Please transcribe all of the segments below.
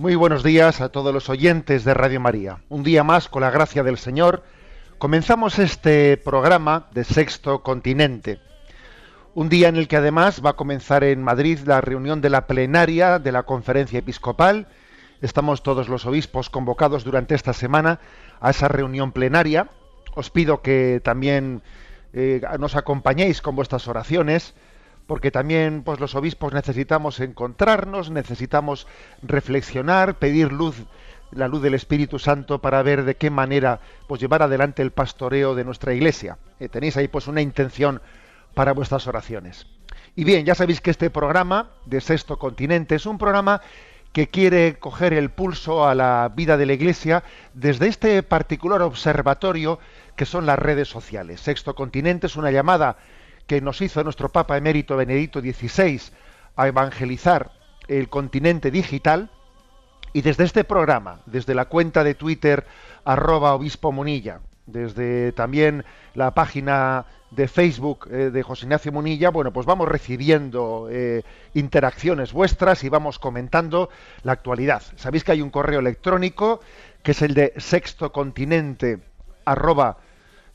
Muy buenos días a todos los oyentes de Radio María. Un día más, con la gracia del Señor, comenzamos este programa de Sexto Continente. Un día en el que además va a comenzar en Madrid la reunión de la plenaria de la Conferencia Episcopal. Estamos todos los obispos convocados durante esta semana a esa reunión plenaria. Os pido que también eh, nos acompañéis con vuestras oraciones, porque también pues, los obispos necesitamos encontrarnos, necesitamos reflexionar, pedir luz, la luz del Espíritu Santo para ver de qué manera pues, llevar adelante el pastoreo de nuestra Iglesia. Eh, tenéis ahí pues una intención para vuestras oraciones. Y bien, ya sabéis que este programa de Sexto Continente es un programa que quiere coger el pulso a la vida de la Iglesia desde este particular observatorio que son las redes sociales. Sexto Continente es una llamada que nos hizo nuestro Papa emérito Benedicto XVI a evangelizar el continente digital y desde este programa, desde la cuenta de Twitter arroba obispo Munilla, desde también la página de Facebook eh, de José Ignacio Munilla, bueno, pues vamos recibiendo eh, interacciones vuestras y vamos comentando la actualidad. Sabéis que hay un correo electrónico que es el de sextocontinente arroba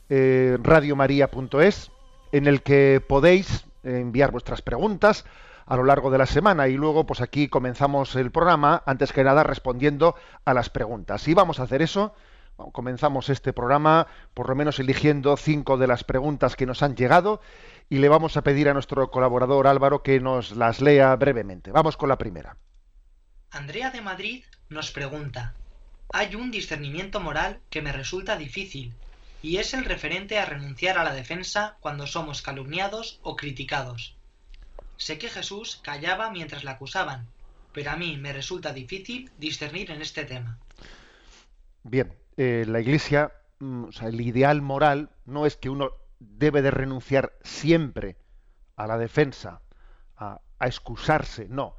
eh, radiomaria.es en el que podéis enviar vuestras preguntas a lo largo de la semana y luego pues aquí comenzamos el programa antes que nada respondiendo a las preguntas. Y vamos a hacer eso comenzamos este programa por lo menos eligiendo cinco de las preguntas que nos han llegado y le vamos a pedir a nuestro colaborador Álvaro que nos las lea brevemente. Vamos con la primera. Andrea de Madrid nos pregunta, hay un discernimiento moral que me resulta difícil, y es el referente a renunciar a la defensa cuando somos calumniados o criticados. Sé que Jesús callaba mientras la acusaban, pero a mí me resulta difícil discernir en este tema. Bien, eh, la Iglesia, mm, o sea, el ideal moral no es que uno debe de renunciar siempre a la defensa, a, a excusarse, no.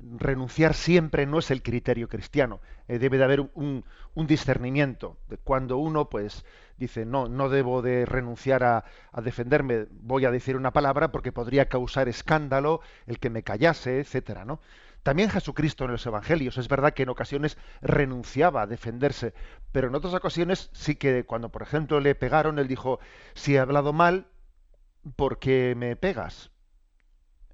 Renunciar siempre no es el criterio cristiano. Eh, debe de haber un, discernimiento de cuando uno, pues, dice no, no debo de renunciar a, a, defenderme. Voy a decir una palabra porque podría causar escándalo el que me callase, etcétera, ¿no? También Jesucristo en los Evangelios. Es verdad que en ocasiones renunciaba a defenderse, pero en otras ocasiones sí que cuando, por ejemplo, le pegaron, él dijo, si he hablado mal, ¿por qué me pegas?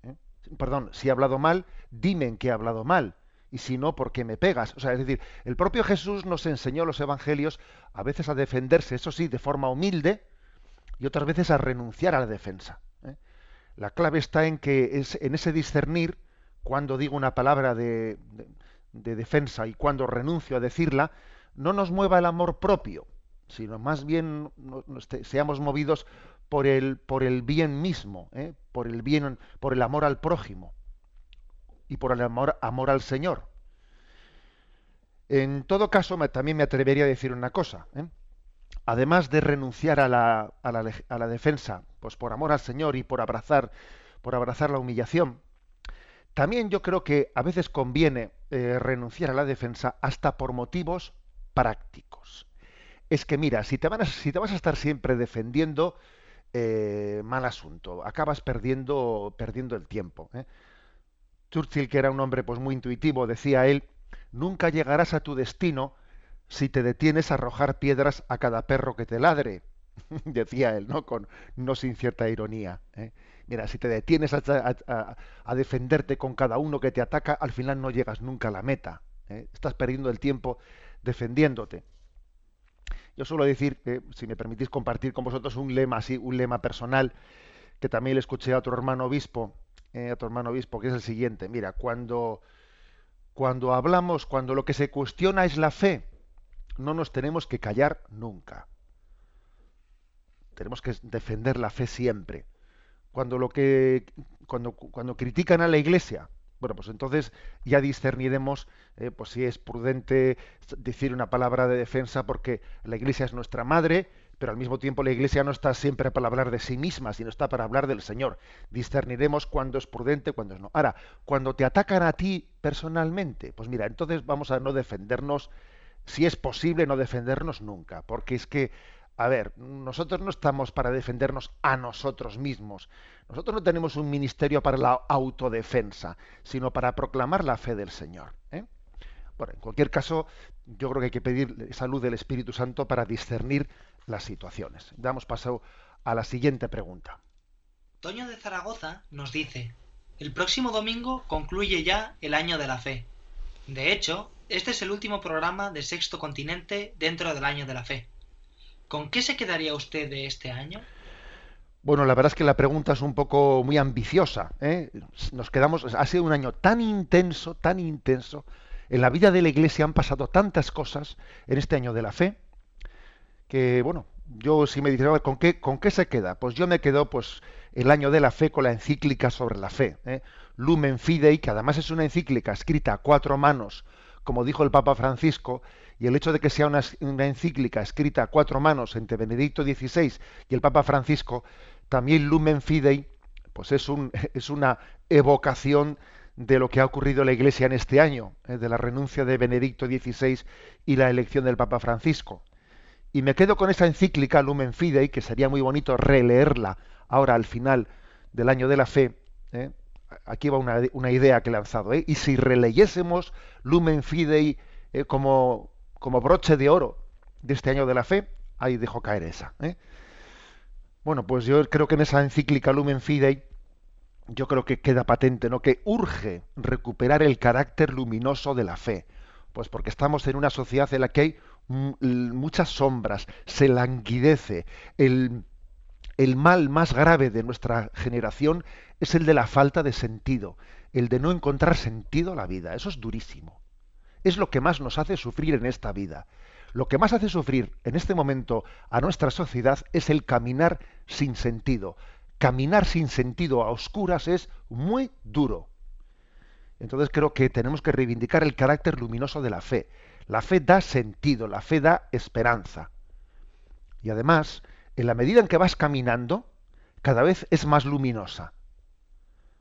¿Eh? Perdón, si he hablado mal, dime en qué he hablado mal. Y si no, ¿por qué me pegas? O sea, es decir, el propio Jesús nos enseñó los evangelios a veces a defenderse, eso sí, de forma humilde, y otras veces a renunciar a la defensa. ¿eh? La clave está en que es en ese discernir cuando digo una palabra de, de, de, defensa y cuando renuncio a decirla, no nos mueva el amor propio, sino más bien nos, seamos movidos por el, por el bien mismo, ¿eh? por el bien, por el amor al prójimo y por el amor, amor al Señor. En todo caso, también me atrevería a decir una cosa. ¿eh? Además de renunciar a la, a, la, defensa, pues por amor al Señor y por abrazar, por abrazar la humillación, también yo creo que a veces conviene eh, renunciar a la defensa hasta por motivos prácticos. Es que mira, si te, van a, si te vas a estar siempre defendiendo, eh, mal asunto, acabas perdiendo, perdiendo el tiempo. ¿Eh? Churchill, que era un hombre pues muy intuitivo, decía él, nunca llegarás a tu destino si te detienes a arrojar piedras a cada perro que te ladre, decía él, ¿no? Con no sin cierta ironía. ¿eh? Mira, si te detienes a, defenderte con cada uno que te ataca, al final no llegas nunca a la meta. ¿eh? Estás perdiendo el tiempo defendiéndote. Yo suelo decir, que, si me permitís compartir con vosotros un lema así, un lema personal, que también le escuché a otro hermano obispo, eh, a otro hermano obispo, que es el siguiente. Mira, cuando, cuando hablamos, cuando lo que se cuestiona es la fe, no nos tenemos que callar nunca. Tenemos que defender la fe siempre. Cuando lo que cuando, cuando critican a la iglesia, bueno, pues entonces ya discerniremos eh, pues si es prudente decir una palabra de defensa porque la Iglesia es nuestra madre, pero al mismo tiempo la Iglesia no está siempre para hablar de sí misma, sino está para hablar del Señor. Discerniremos cuándo es prudente, cuándo no. Ahora, cuando te atacan a ti personalmente, pues mira, entonces vamos a no defendernos, si es posible no defendernos nunca, porque es que a ver, nosotros no estamos para defendernos a nosotros mismos. Nosotros no tenemos un ministerio para la autodefensa, sino para proclamar la fe del Señor. ¿eh? Bueno, en cualquier caso, yo creo que hay que pedir salud del Espíritu Santo para discernir las situaciones. Damos paso a la siguiente pregunta. Toño de Zaragoza nos dice, el próximo domingo concluye ya el año de la fe. De hecho, este es el último programa de Sexto Continente dentro del año de la fe. ¿Con qué se quedaría usted de este año? Bueno, la verdad es que la pregunta es un poco muy ambiciosa. ¿eh? Nos quedamos, ha sido un año tan intenso, tan intenso. En la vida de la Iglesia han pasado tantas cosas en este año de la fe que, bueno, yo si me dicen, ¿con qué, ¿con qué se queda? Pues yo me quedo, pues, el año de la fe con la encíclica sobre la fe. ¿eh? Lumen Fidei, que además es una encíclica escrita a cuatro manos, como dijo el Papa Francisco, y el hecho de que sea una, encíclica escrita a cuatro manos entre Benedicto XVI y el Papa Francisco, también Lumen Fidei, pues es, un, es una evocación de lo que ha ocurrido en la Iglesia en este año, eh, de la renuncia de Benedicto XVI y la elección del Papa Francisco. Y me quedo con esa encíclica Lumen Fidei, que sería muy bonito releerla ahora al final del año de la fe. Eh. Aquí va una, idea que he lanzado. ¿eh? Y si releyésemos Lumen Fidei como, como broche de oro de este año de la fe, ahí dejo caer esa. ¿eh? Bueno, pues yo creo que en esa encíclica Lumen Fidei, yo creo que queda patente, ¿no? Que urge recuperar el carácter luminoso de la fe. Pues porque estamos en una sociedad en la que hay muchas sombras, se languidece. El, el mal más grave de nuestra generación es el de la falta de sentido, el de no encontrar sentido a la vida. Eso es durísimo es lo que más nos hace sufrir en esta vida. Lo que más hace sufrir en este momento a nuestra sociedad es el caminar sin sentido. Caminar sin sentido a oscuras es muy duro. Entonces creo que tenemos que reivindicar el carácter luminoso de la fe. La fe da sentido, la fe da esperanza. Y además, en la medida en que vas caminando, cada vez es más luminosa.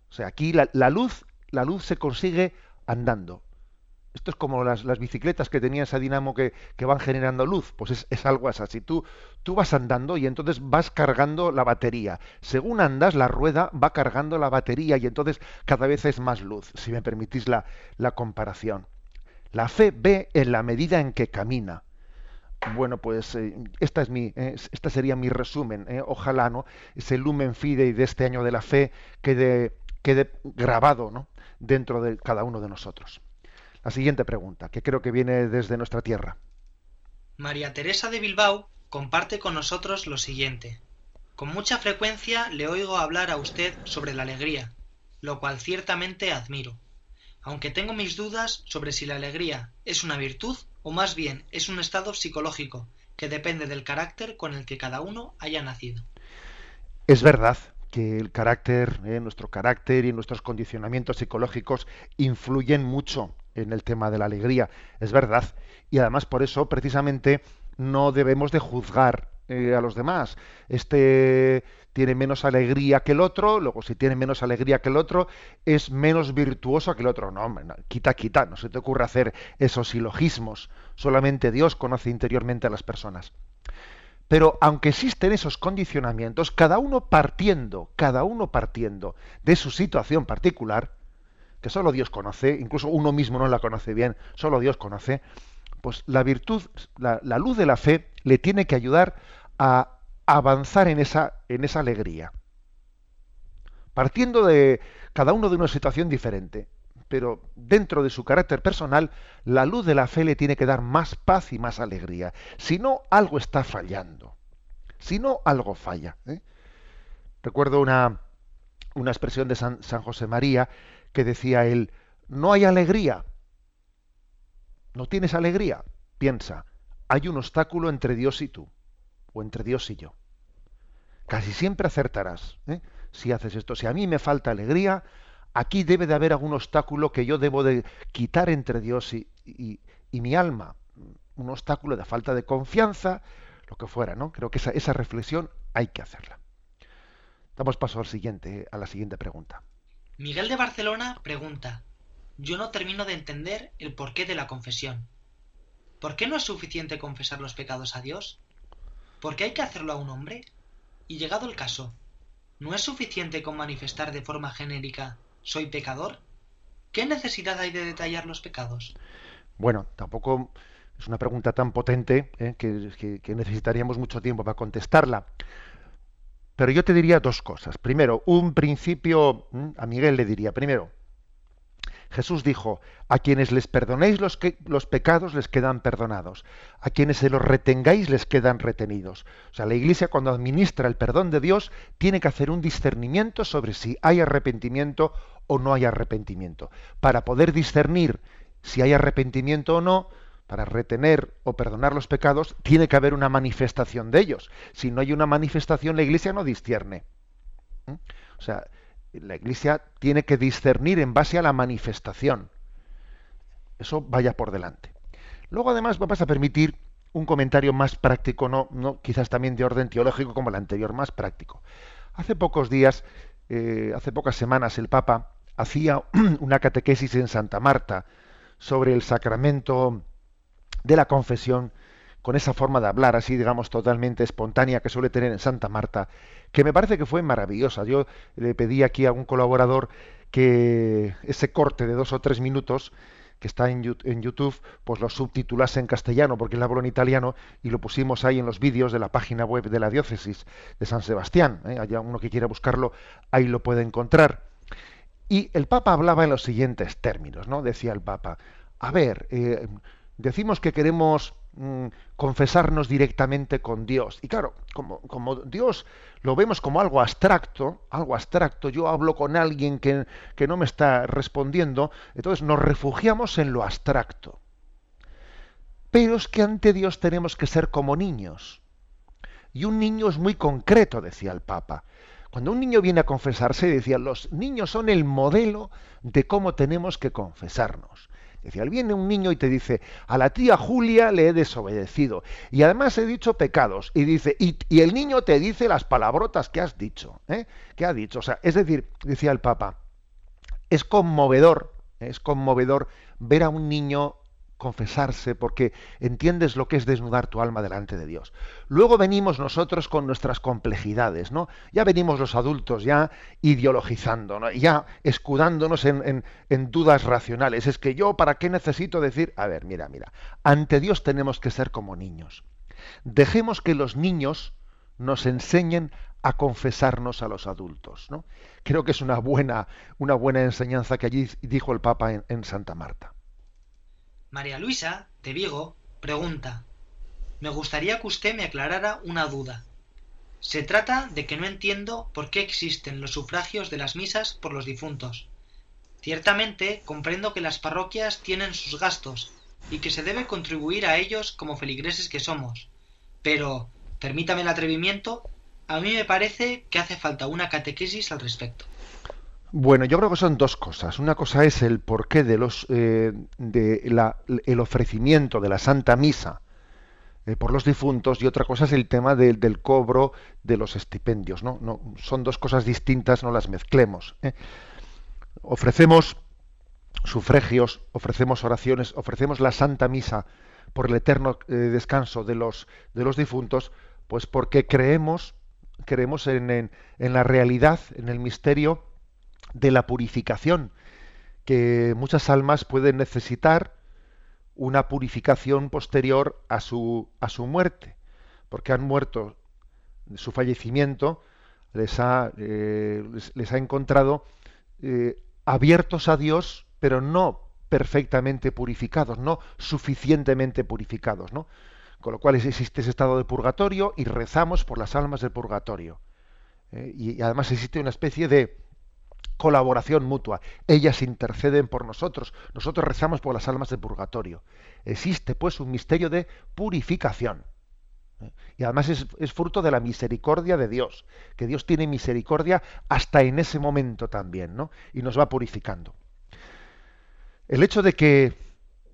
O sea, aquí la, luz, la luz se consigue andando. Esto es como las, bicicletas que tenía esa dinamo que, van generando luz. Pues es, algo así. Tú, tú vas andando y entonces vas cargando la batería. Según andas, la rueda va cargando la batería y entonces cada vez es más luz, si me permitís la, la comparación. La fe ve en la medida en que camina. Bueno, pues eh, esta, es mi, eh, sería mi resumen. Eh. Ojalá ¿no? ese lumen fidei de este año de la fe quede, quede grabado ¿no? dentro de cada uno de nosotros. La siguiente pregunta, que creo que viene desde nuestra tierra. María Teresa de Bilbao comparte con nosotros lo siguiente. Con mucha frecuencia le oigo hablar a usted sobre la alegría, lo cual ciertamente admiro, aunque tengo mis dudas sobre si la alegría es una virtud o más bien es un estado psicológico que depende del carácter con el que cada uno haya nacido. Es verdad, que el carácter, eh, nuestro carácter y nuestros condicionamientos psicológicos influyen mucho en el tema de la alegría, es verdad. Y además por eso precisamente no debemos de juzgar eh, a los demás. Este tiene menos alegría que el otro, luego si tiene menos alegría que el otro, es menos virtuoso que el otro. No, hombre, quita, quita, no se te ocurre hacer esos silogismos. Solamente Dios conoce interiormente a las personas. Pero aunque existen esos condicionamientos, cada uno partiendo, cada uno partiendo de su situación particular, que solo Dios conoce, incluso uno mismo no la conoce bien, solo Dios conoce, pues la virtud, la, luz de la fe le tiene que ayudar a avanzar en esa, en esa alegría. partiendo de cada uno de una situación diferente, pero dentro de su carácter personal, la luz de la fe le tiene que dar más paz y más alegría. Si no, algo está fallando. Si no, algo falla. ¿eh? Recuerdo una, una expresión de San, San José María que decía él, no hay alegría. ¿No tienes alegría? Piensa, hay un obstáculo entre Dios y tú, o entre Dios y yo. Casi siempre acertarás ¿eh? si haces esto. Si a mí me falta alegría, aquí debe de haber algún obstáculo que yo debo de quitar entre Dios y, y, mi alma. Un obstáculo de falta de confianza, lo que fuera, ¿no? Creo que esa, esa reflexión hay que hacerla. Damos paso al siguiente, a la siguiente pregunta. Miguel de Barcelona pregunta, yo no termino de entender el porqué de la confesión. ¿Por qué no es suficiente confesar los pecados a Dios? ¿Por qué hay que hacerlo a un hombre? Y llegado el caso, ¿no es suficiente con manifestar de forma genérica soy pecador? ¿Qué necesidad hay de detallar los pecados? Bueno, tampoco es una pregunta tan potente ¿eh? que necesitaríamos mucho tiempo para contestarla. Pero yo te diría dos cosas. Primero, un principio, a Miguel le diría, primero, Jesús dijo, a quienes les perdonéis los, pecados les quedan perdonados, a quienes se los retengáis les quedan retenidos. O sea, la Iglesia cuando administra el perdón de Dios tiene que hacer un discernimiento sobre si hay arrepentimiento o no hay arrepentimiento. Para poder discernir si hay arrepentimiento o no, para retener o perdonar los pecados, tiene que haber una manifestación de ellos. Si no hay una manifestación, la Iglesia no discierne. ¿Mm? O sea, la Iglesia tiene que discernir en base a la manifestación. Eso vaya por delante. Luego, además, vamos a permitir un comentario más práctico, no, no quizás también de orden teológico como el anterior, más práctico. Hace pocos días, eh, hace pocas semanas, el Papa hacía una catequesis en Santa Marta sobre el sacramento de la confesión con esa forma de hablar así, digamos, totalmente espontánea que suele tener en Santa Marta, que me parece que fue maravillosa. Yo le pedí aquí a un colaborador que ese corte de dos o tres minutos que está en, YouTube, pues lo subtitulase en castellano, porque él habló en italiano, y lo pusimos ahí en los vídeos de la página web de la diócesis de San Sebastián. ¿eh? Haya uno que quiera buscarlo, ahí lo puede encontrar. Y el Papa hablaba en los siguientes términos, ¿no? Decía el Papa, a ver, eh, decimos que queremos mm, confesarnos directamente con Dios. Y claro, como, como, Dios lo vemos como algo abstracto, algo abstracto, yo hablo con alguien que, que no me está respondiendo, entonces nos refugiamos en lo abstracto. Pero es que ante Dios tenemos que ser como niños. Y un niño es muy concreto, decía el Papa. Cuando un niño viene a confesarse, decía, los niños son el modelo de cómo tenemos que confesarnos. Decía, viene un niño y te dice, a la tía Julia le he desobedecido. Y además he dicho pecados. Y dice, y, el niño te dice las palabrotas que has dicho. ¿eh? ¿Qué ha dicho? O sea, es decir, decía el Papa, es conmovedor, es conmovedor ver a un niño confesarse porque entiendes lo que es desnudar tu alma delante de Dios. Luego venimos nosotros con nuestras complejidades, ¿no? Ya venimos los adultos ya ideologizando, ¿no? ya escudándonos en, en dudas racionales. Es que yo, ¿para qué necesito decir? A ver, mira, mira, ante Dios tenemos que ser como niños. Dejemos que los niños nos enseñen a confesarnos a los adultos. ¿no? Creo que es una buena, una buena enseñanza que allí dijo el Papa en Santa Marta. María Luisa, de Vigo, pregunta Me gustaría que usted me aclarara una duda. Se trata de que no entiendo por qué existen los sufragios de las misas por los difuntos. Ciertamente comprendo que las parroquias tienen sus gastos y que se debe contribuir a ellos como feligreses que somos. Pero, permítame el atrevimiento, a mí me parece que hace falta una catequesis al respecto. Bueno, yo creo que son dos cosas. Una cosa es el porqué de los eh, de el ofrecimiento de la Santa Misa eh, por los difuntos y otra cosa es el tema del cobro de los estipendios. ¿no? Son dos cosas distintas, no las mezclemos. ¿eh? Ofrecemos sufragios, ofrecemos oraciones, ofrecemos la Santa Misa por el eterno descanso de los de los difuntos, pues porque creemos creemos en, en, en la realidad, en el misterio de la purificación, que muchas almas pueden necesitar una purificación posterior a su, a su muerte, porque han muerto, su fallecimiento, les ha, eh, les, ha encontrado eh, abiertos a Dios, pero no perfectamente purificados, no suficientemente purificados, ¿no? Con lo cual existe ese estado de purgatorio y rezamos por las almas del purgatorio. ¿eh? y, además existe una especie de colaboración mutua. Ellas interceden por nosotros, nosotros rezamos por las almas del purgatorio. Existe pues un misterio de purificación. ¿eh? Y además es, es, fruto de la misericordia de Dios, que Dios tiene misericordia hasta en ese momento también, ¿no? Y nos va purificando. El hecho de que,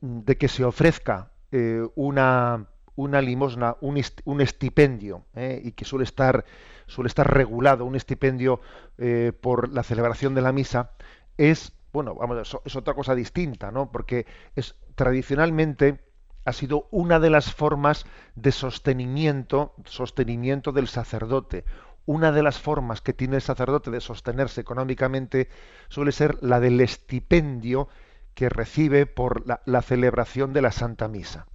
de que se ofrezca eh, una, una limosna, un, estipendio, ¿eh? y que suele estar, suele estar regulado, un estipendio eh, por la celebración de la misa, es, bueno, vamos, es otra cosa distinta, ¿no? Porque es tradicionalmente ha sido una de las formas de sostenimiento, sostenimiento del sacerdote. Una de las formas que tiene el sacerdote de sostenerse económicamente suele ser la del estipendio que recibe por la celebración de la Santa Misa.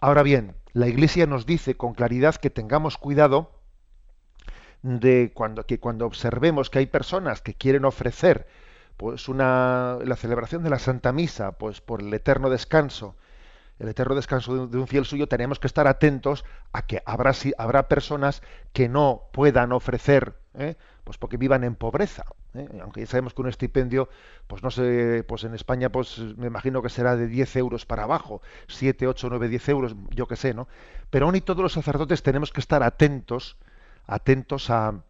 Ahora bien, la Iglesia nos dice con claridad que tengamos cuidado de cuando, que cuando observemos que hay personas que quieren ofrecer pues una, la celebración de la Santa Misa pues por el eterno descanso el eterno descanso de un fiel suyo, tenemos que estar atentos a que habrá, habrá personas que no puedan ofrecer, ¿eh? pues porque vivan en pobreza. ¿eh? Aunque ya sabemos que un estipendio, pues no sé, pues en España, pues me imagino que será de 10 euros para abajo, 7, 8, 9, 10 euros, yo qué sé, ¿no? Pero aún y todos los sacerdotes tenemos que estar atentos, atentos a,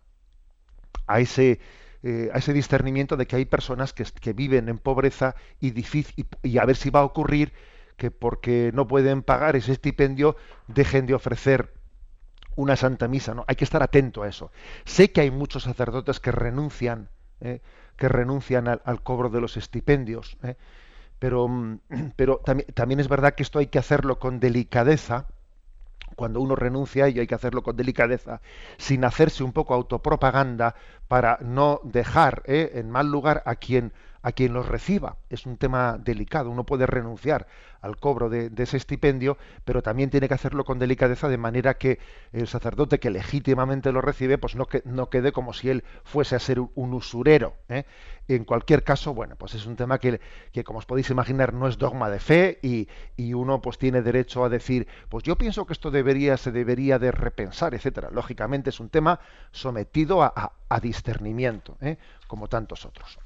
a ese eh, a ese discernimiento de que hay personas que, que viven en pobreza y, difícil, y a ver si va a ocurrir que porque no pueden pagar ese estipendio dejen de ofrecer una santa misa, ¿no? Hay que estar atento a eso. Sé que hay muchos sacerdotes que renuncian, ¿eh? que renuncian al, cobro de los estipendios, ¿eh? pero, mm, pero también, también, es verdad que esto hay que hacerlo con delicadeza. Cuando uno renuncia a ello hay que hacerlo con delicadeza, sin hacerse un poco autopropaganda para no dejar ¿eh? en mal lugar a quien a quien los reciba. Es un tema delicado. Uno puede renunciar al cobro de, ese estipendio, pero también tiene que hacerlo con delicadeza de manera que el sacerdote que legítimamente lo recibe, pues no, que, no quede como si él fuese a ser un, usurero. ¿eh? En cualquier caso, bueno, pues es un tema que, que, como os podéis imaginar, no es dogma de fe y, uno pues tiene derecho a decir, pues yo pienso que esto debería, se debería de repensar, etcétera. Lógicamente es un tema sometido a, discernimiento, ¿eh? como tantos otros.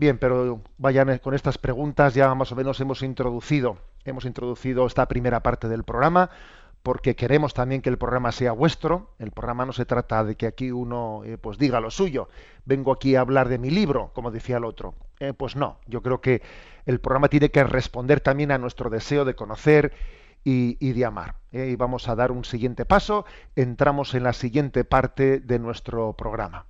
Bien, pero vayan con estas preguntas ya más o menos hemos introducido, hemos introducido esta primera parte del programa porque queremos también que el programa sea vuestro. El programa no se trata de que aquí uno eh, pues diga lo suyo. Vengo aquí a hablar de mi libro, como decía el otro. Eh, pues no, yo creo que el programa tiene que responder también a nuestro deseo de conocer y, de amar. Eh, y vamos a dar un siguiente paso. Entramos en la siguiente parte de nuestro programa.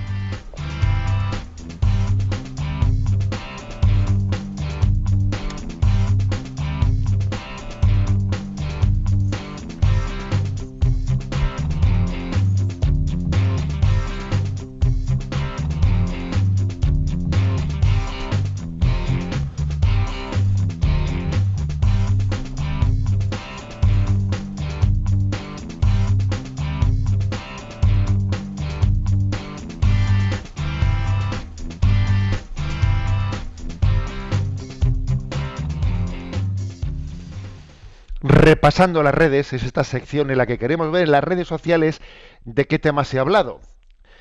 Repasando las redes, es esta sección en la que queremos ver las redes sociales de qué temas ha hablado.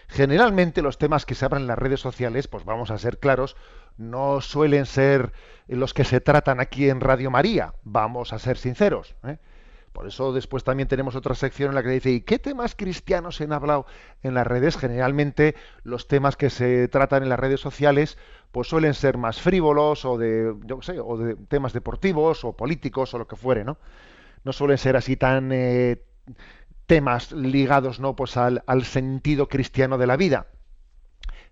Generalmente los temas que se hablan en las redes sociales, pues vamos a ser claros, no suelen ser los que se tratan aquí en Radio María, vamos a ser sinceros. ¿eh? Por eso después también tenemos otra sección en la que dice, ¿y qué temas cristianos se han hablado en las redes? Generalmente los temas que se tratan en las redes sociales pues suelen ser más frívolos o de, yo sé, o de temas deportivos o políticos o lo que fuere, ¿no? no suelen ser así tan eh, temas ligados no pues al, sentido cristiano de la vida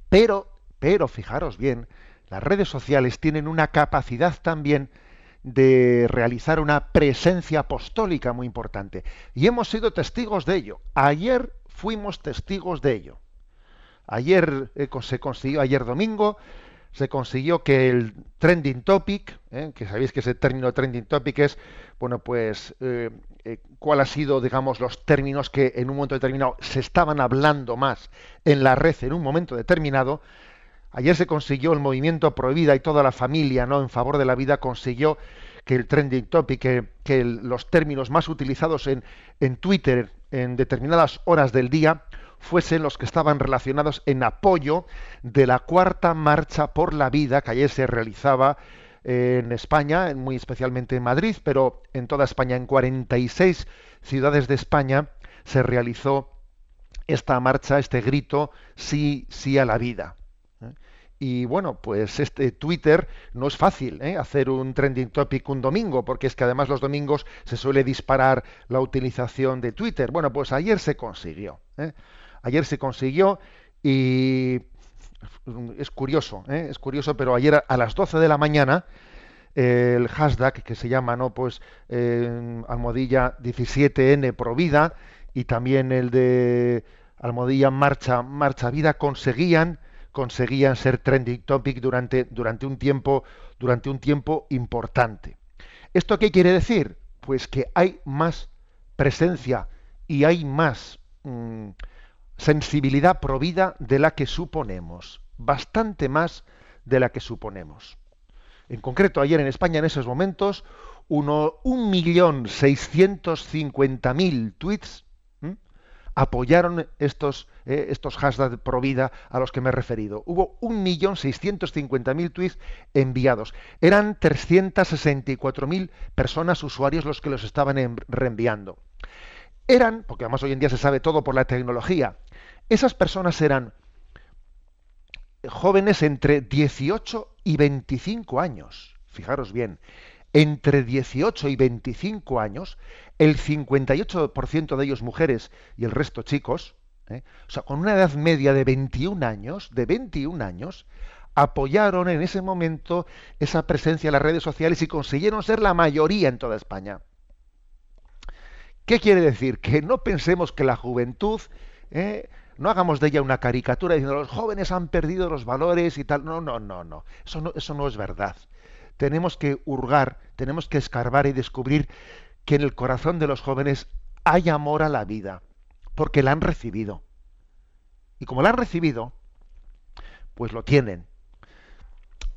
pero pero fijaros bien las redes sociales tienen una capacidad también de realizar una presencia apostólica muy importante y hemos sido testigos de ello ayer fuimos testigos de ello Ayer eh, se consiguió, ayer domingo, se consiguió que el trending topic, eh, que sabéis que ese término trending topic es, bueno, pues, eh, cuál ha sido, digamos, los términos que en un momento determinado se estaban hablando más en la red en un momento determinado. Ayer se consiguió el movimiento Prohibida y toda la familia, ¿no? En favor de la vida consiguió que el trending topic, que, que los términos más utilizados en, en Twitter en determinadas horas del día fuesen los que estaban relacionados en apoyo de la cuarta marcha por la vida que ayer se realizaba en España, muy especialmente en Madrid, pero en toda España, en 46 ciudades de España, se realizó esta marcha, este grito, sí, sí a la vida. Y bueno, pues este Twitter no es fácil ¿eh? hacer un trending topic un domingo, porque es que además los domingos se suele disparar la utilización de Twitter. Bueno, pues ayer se consiguió. ¿eh? Ayer se consiguió y es curioso, ¿eh? es curioso, pero ayer a las 12 de la mañana el hashtag que se llama, ¿no? Pues almohadilla 17N Provida y también el de almohadilla Marcha Marcha Vida conseguían conseguían ser trending topic durante, durante, un tiempo, durante un tiempo importante. ¿Esto qué quiere decir? Pues que hay más presencia y hay más mm, sensibilidad provida de la que suponemos, bastante más de la que suponemos. En concreto, ayer en España, en esos momentos, uno, 1.650.000 tweets apoyaron estos, eh, estos hashtags pro vida a los que me he referido. Hubo 1.650.000 tweets enviados. Eran 364.000 personas, usuarios, los que los estaban reenviando. Eran, porque además hoy en día se sabe todo por la tecnología, esas personas eran jóvenes entre 18 y 25 años. Fijaros bien, entre 18 y 25 años, el 58% de ellos mujeres y el resto chicos, ¿eh? o sea, con una edad media de 21 años, de 21 años, apoyaron en ese momento esa presencia en las redes sociales y consiguieron ser la mayoría en toda España. ¿Qué quiere decir? Que no pensemos que la juventud, ¿eh? no hagamos de ella una caricatura diciendo los jóvenes han perdido los valores y tal. No, no, no, no. Eso no, eso no es verdad tenemos que hurgar, tenemos que escarbar y descubrir que en el corazón de los jóvenes hay amor a la vida, porque la han recibido. Y como la han recibido, pues lo tienen.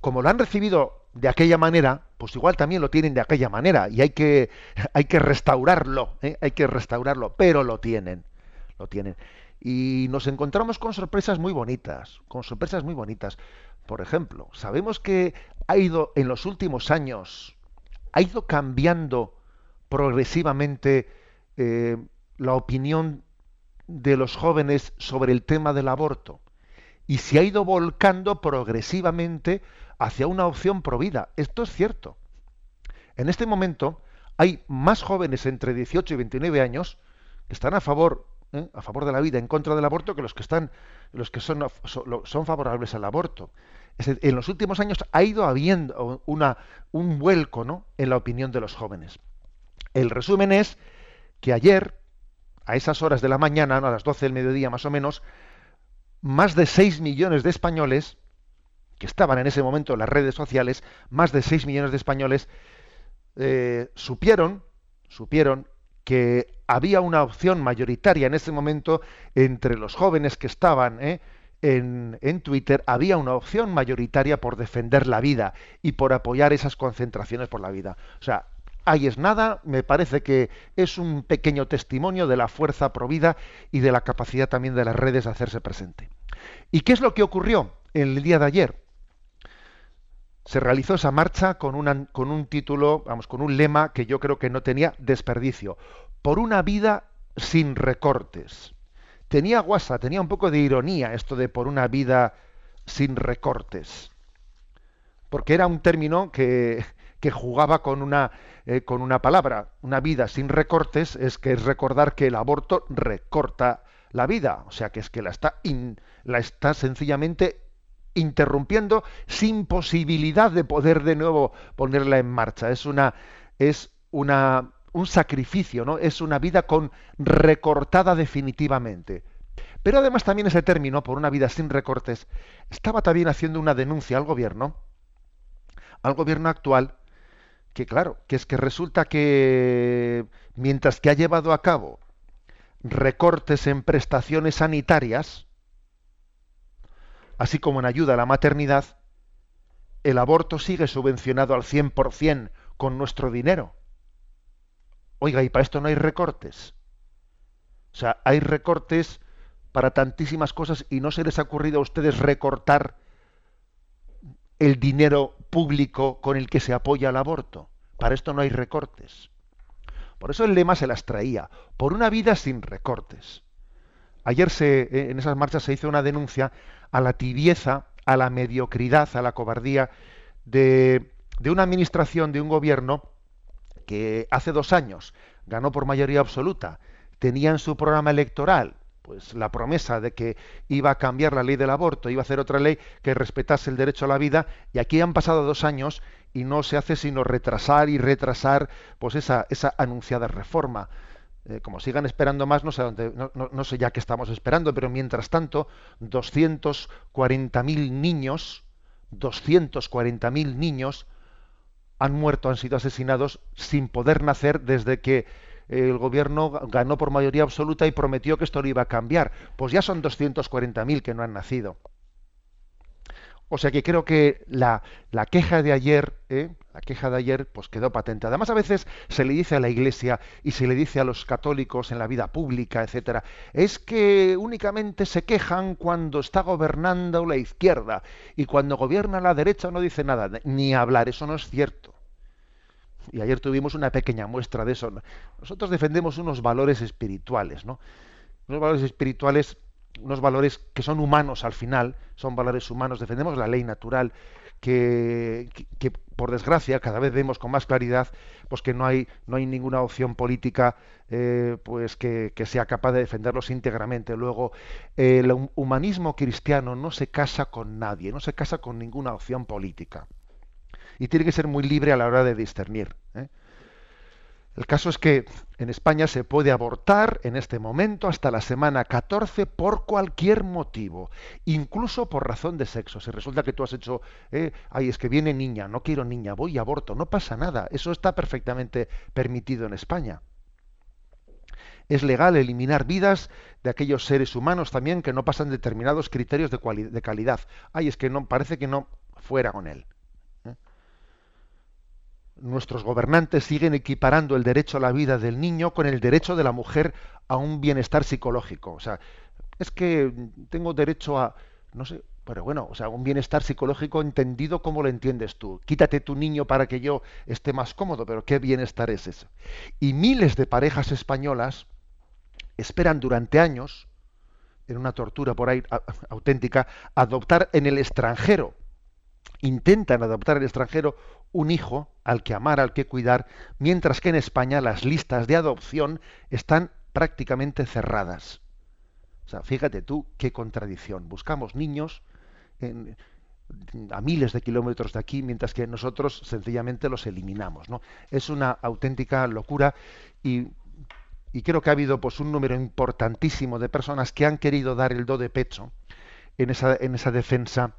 Como lo han recibido de aquella manera, pues igual también lo tienen de aquella manera y hay que, hay que restaurarlo, ¿eh? hay que restaurarlo, pero lo tienen, lo tienen. Y nos encontramos con sorpresas muy bonitas, con sorpresas muy bonitas. Por ejemplo, sabemos que ha ido en los últimos años, ha ido cambiando progresivamente eh, la opinión de los jóvenes sobre el tema del aborto y se ha ido volcando progresivamente hacia una opción provida. Esto es cierto. En este momento hay más jóvenes entre 18 y 29 años que están a favor, ¿eh? a favor de la vida, en contra del aborto, que los que están, los que son, son favorables al aborto en los últimos años ha ido habiendo una, un vuelco ¿no? en la opinión de los jóvenes. El resumen es que ayer, a esas horas de la mañana, a las 12 del mediodía más o menos, más de 6 millones de españoles, que estaban en ese momento en las redes sociales, más de 6 millones de españoles, eh, supieron, supieron que había una opción mayoritaria en ese momento entre los jóvenes que estaban ¿eh? en, Twitter había una opción mayoritaria por defender la vida y por apoyar esas concentraciones por la vida. O sea, ahí es nada, me parece que es un pequeño testimonio de la fuerza provida y de la capacidad también de las redes de hacerse presente. ¿Y qué es lo que ocurrió el día de ayer? Se realizó esa marcha con, con un título, vamos, con un lema que yo creo que no tenía desperdicio. Por una vida sin recortes tenía guasa, tenía un poco de ironía esto de por una vida sin recortes. Porque era un término que, que jugaba con una, eh, con una palabra. Una vida sin recortes es que es recordar que el aborto recorta la vida. O sea, que es que la está, la está sencillamente interrumpiendo sin posibilidad de poder de nuevo ponerla en marcha. Es una, es una un sacrificio, ¿no? Es una vida con recortada definitivamente. Pero además también ese término, por una vida sin recortes, estaba también haciendo una denuncia al gobierno, al gobierno actual, que claro, que es que resulta que mientras que ha llevado a cabo recortes en prestaciones sanitarias, así como en ayuda a la maternidad, el aborto sigue subvencionado al 100% con nuestro dinero. Oiga, y para esto no hay recortes. O sea, hay recortes para tantísimas cosas y no se les ha ocurrido a ustedes recortar el dinero público con el que se apoya el aborto. Para esto no hay recortes. Por eso el lema se las traía, por una vida sin recortes. Ayer se, eh, en esas marchas se hizo una denuncia a la tibieza, a la mediocridad, a la cobardía de, de una administración, de un gobierno que hace dos años ganó por mayoría absoluta, tenía en su programa electoral pues la promesa de que iba a cambiar la ley del aborto, iba a hacer otra ley que respetase el derecho a la vida, y aquí han pasado dos años y no se hace sino retrasar y retrasar pues esa, esa anunciada reforma. Eh, como sigan esperando más, no sé, dónde, no, sé ya qué estamos esperando, pero mientras tanto, 240.000 niños, 240.000 niños han muerto, han sido asesinados sin poder nacer desde que el gobierno ganó por mayoría absoluta y prometió que esto lo iba a cambiar. Pues ya son 240.000 que no han nacido. O sea que creo que la, la queja de ayer, ¿eh? la queja de ayer, pues quedó patente. Además, a veces se le dice a la Iglesia y se le dice a los católicos en la vida pública, etcétera, es que únicamente se quejan cuando está gobernando la izquierda y cuando gobierna la derecha no dice nada, ni hablar. Eso no es cierto. Y ayer tuvimos una pequeña muestra de eso. Nosotros defendemos unos valores espirituales, ¿no? Unos valores espirituales unos valores que son humanos al final, son valores humanos, defendemos la ley natural, que, que, por desgracia cada vez vemos con más claridad pues que no hay no hay ninguna opción política eh, pues que, que, sea capaz de defenderlos íntegramente luego el humanismo cristiano no se casa con nadie no se casa con ninguna opción política y tiene que ser muy libre a la hora de discernir ¿eh? El caso es que en España se puede abortar en este momento hasta la semana 14 por cualquier motivo, incluso por razón de sexo. Si resulta que tú has hecho, eh, ay, es que viene niña, no quiero niña, voy y aborto, no pasa nada. Eso está perfectamente permitido en España. Es legal eliminar vidas de aquellos seres humanos también que no pasan determinados criterios de, de calidad. Ay, es que no parece que no fuera con él nuestros gobernantes siguen equiparando el derecho a la vida del niño con el derecho de la mujer a un bienestar psicológico. O sea, es que tengo derecho a, no sé, pero bueno, o sea, un bienestar psicológico entendido como lo entiendes tú. Quítate tu niño para que yo esté más cómodo, pero ¿qué bienestar es eso? Y miles de parejas españolas esperan durante años, en una tortura por ahí auténtica, adoptar en el extranjero intentan adoptar al extranjero un hijo al que amar, al que cuidar, mientras que en España las listas de adopción están prácticamente cerradas. O sea, fíjate tú qué contradicción. Buscamos niños a miles de kilómetros de aquí, mientras que nosotros sencillamente los eliminamos. ¿no? Es una auténtica locura y, creo que ha habido pues, un número importantísimo de personas que han querido dar el do de pecho en esa, en esa defensa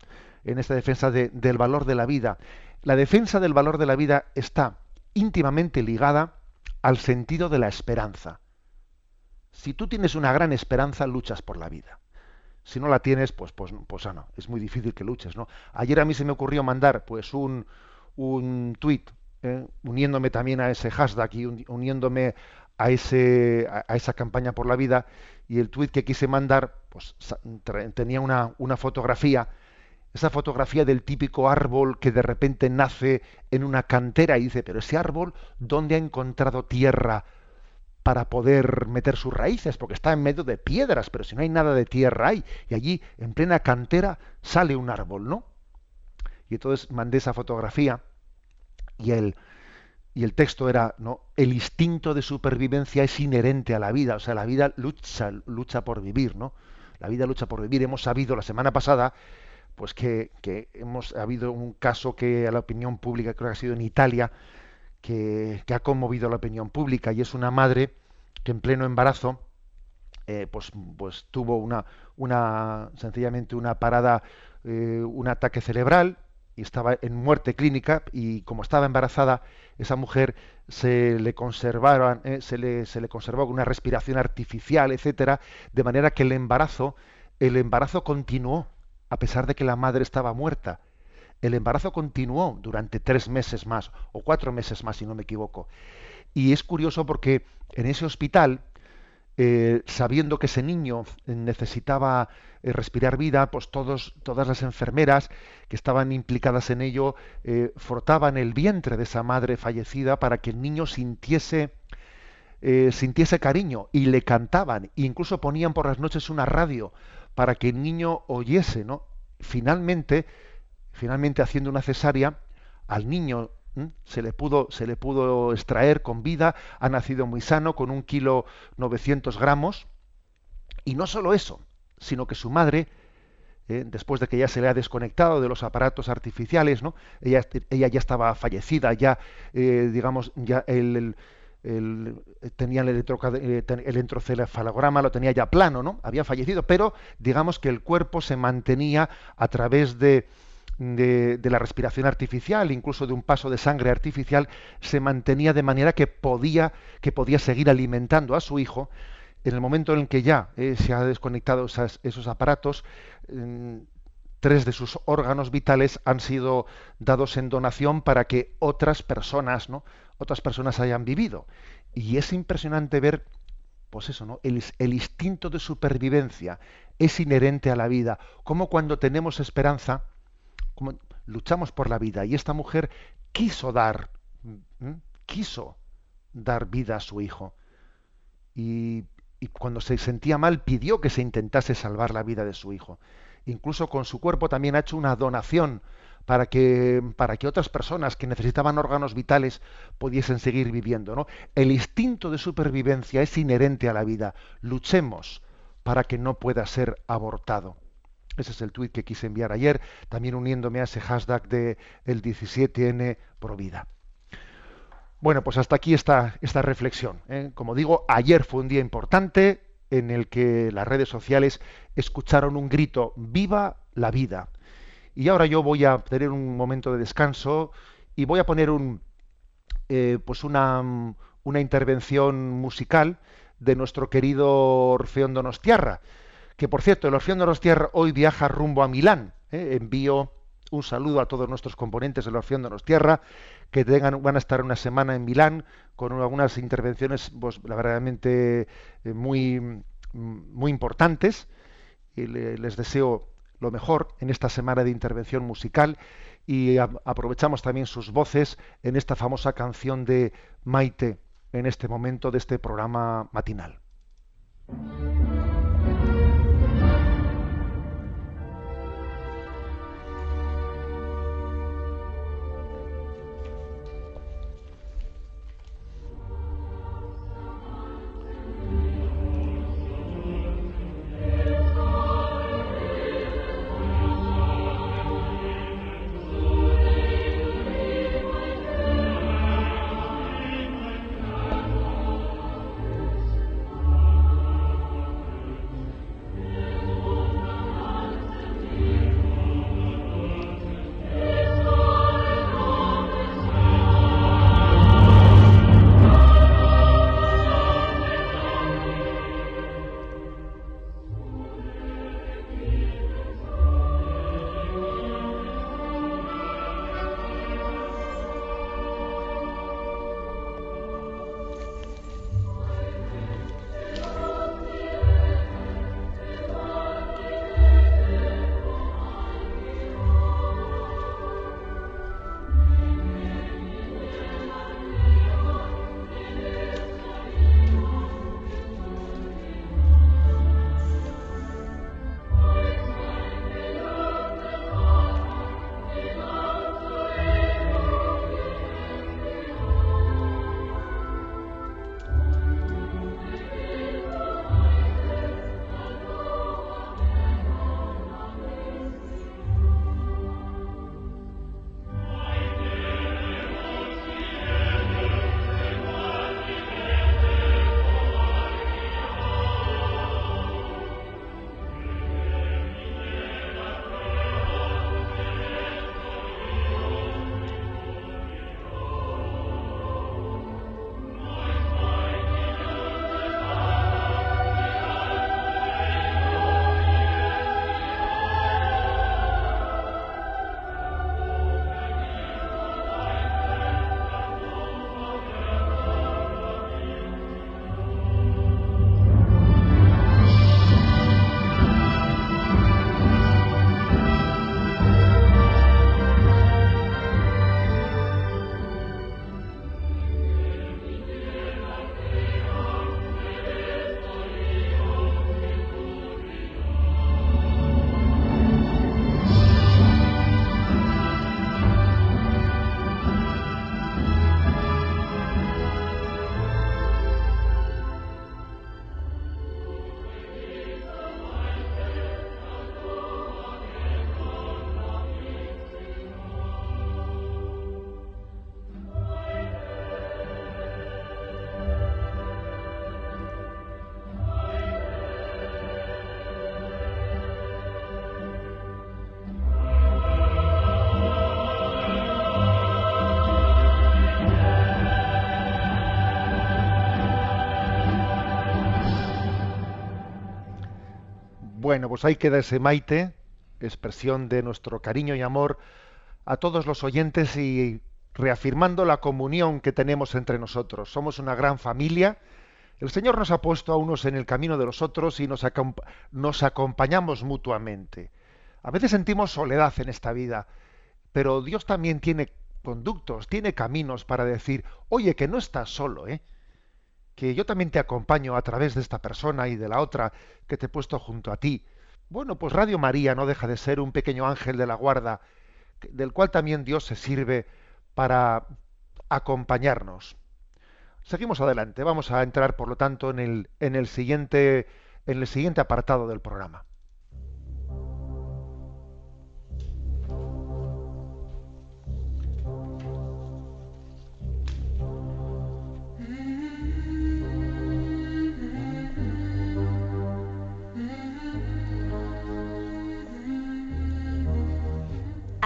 en esta defensa del valor de la vida. La defensa del valor de la vida está íntimamente ligada al sentido de la esperanza. Si tú tienes una gran esperanza, luchas por la vida. Si no la tienes, pues, pues, pues ah, no, es muy difícil que luches, ¿no? Ayer a mí se me ocurrió mandar, pues, un, un tuit, ¿eh? uniéndome también a ese hashtag y uniéndome a, ese, a, esa campaña por la vida, y el tuit que quise mandar, pues, tenía una, una fotografía esa fotografía del típico árbol que de repente nace en una cantera y dice, pero ese árbol, ¿dónde ha encontrado tierra para poder meter sus raíces? Porque está en medio de piedras, pero si no hay nada de tierra hay, y allí en plena cantera sale un árbol, ¿no? Y entonces mandé esa fotografía y el, y el texto era, ¿no? El instinto de supervivencia es inherente a la vida, o sea, la vida lucha, lucha por vivir, ¿no? La vida lucha por vivir. Hemos sabido la semana pasada pues que, hemos habido un caso que a la opinión pública creo que ha sido en Italia que, ha conmovido a la opinión pública y es una madre que en pleno embarazo eh, pues, pues tuvo una, una sencillamente una parada, eh, un ataque cerebral y estaba en muerte clínica y como estaba embarazada, esa mujer se le conservaron, eh, se, le, se le conservó con una respiración artificial, etcétera, de manera que el embarazo, el embarazo continuó a pesar de que la madre estaba muerta. El embarazo continuó durante tres meses más o cuatro meses más, si no me equivoco. Y es curioso porque en ese hospital eh, sabiendo que ese niño necesitaba eh, respirar vida, pues todos, todas las enfermeras que estaban implicadas en ello eh, frotaban el vientre de esa madre fallecida para que el niño sintiese, sintiese cariño y le cantaban, e incluso ponían por las noches una radio para que el niño oyese, ¿no? Finalmente, finalmente haciendo una cesárea, al niño se le pudo se le pudo extraer con vida ha nacido muy sano con un kilo 900 gramos. Y no solo eso sino que su madre eh, después de que ya se le ha desconectado de los aparatos artificiales no ella, ella ya estaba fallecida ya eh, digamos ya el, el, eh, el entrocefalograma lo tenía ya plano no había fallecido pero digamos que el cuerpo se mantenía a través de de, la respiración artificial, incluso de un paso de sangre artificial, se mantenía de manera que podía, que podía seguir alimentando a su hijo. En el momento en el que ya eh, se ha desconectado esos aparatos, mm, tres de sus órganos vitales han sido dados en donación para que otras personas, ¿no? Otras personas hayan vivido. Y es impresionante ver, pues eso, ¿no? El, el instinto de supervivencia es inherente a la vida. Como cuando tenemos esperanza, como luchamos por la vida y esta mujer quiso dar, quiso dar vida a su hijo. Y, y, cuando se sentía mal pidió que se intentase salvar la vida de su hijo. Incluso con su cuerpo también ha hecho una donación para que, para que otras personas que necesitaban órganos vitales pudiesen seguir viviendo. ¿no? El instinto de supervivencia es inherente a la vida. Luchemos para que no pueda ser abortado. Ese es el tuit que quise enviar ayer, también uniéndome a ese hashtag de el 17N Provida. Bueno, pues hasta aquí está esta reflexión. ¿eh? Como digo, ayer fue un día importante en el que las redes sociales escucharon un grito, viva la vida. Y ahora yo voy a tener un momento de descanso y voy a poner un, eh, pues una, una intervención musical de nuestro querido Orfeón Donostiarra que por cierto, el Orfeón Tierra hoy viaja rumbo a Milán. ¿eh? Envío un saludo a todos nuestros componentes del Orfeón Tierra, que van a estar una semana en Milán con algunas intervenciones pues, verdaderamente eh, muy, muy importantes. Y les deseo lo mejor en esta semana de intervención musical y aprovechamos también sus voces en esta famosa canción de Maite en este momento de este programa matinal. Bueno, pues ahí queda ese maite, expresión de nuestro cariño y amor a todos los oyentes y reafirmando la comunión que tenemos entre nosotros. Somos una gran familia. El Señor nos ha puesto a unos en el camino de los otros y nos, nos acompañamos mutuamente. A veces sentimos soledad en esta vida, pero Dios también tiene conductos, tiene caminos para decir, oye, que no estás solo, ¿eh? Que yo también te acompaño a través de esta persona y de la otra que te he puesto junto a ti. Bueno, pues Radio María no deja de ser un pequeño ángel de la guarda, del cual también Dios se sirve para acompañarnos. Seguimos adelante, vamos a entrar por lo tanto en el, en el, siguiente, en el siguiente apartado del programa.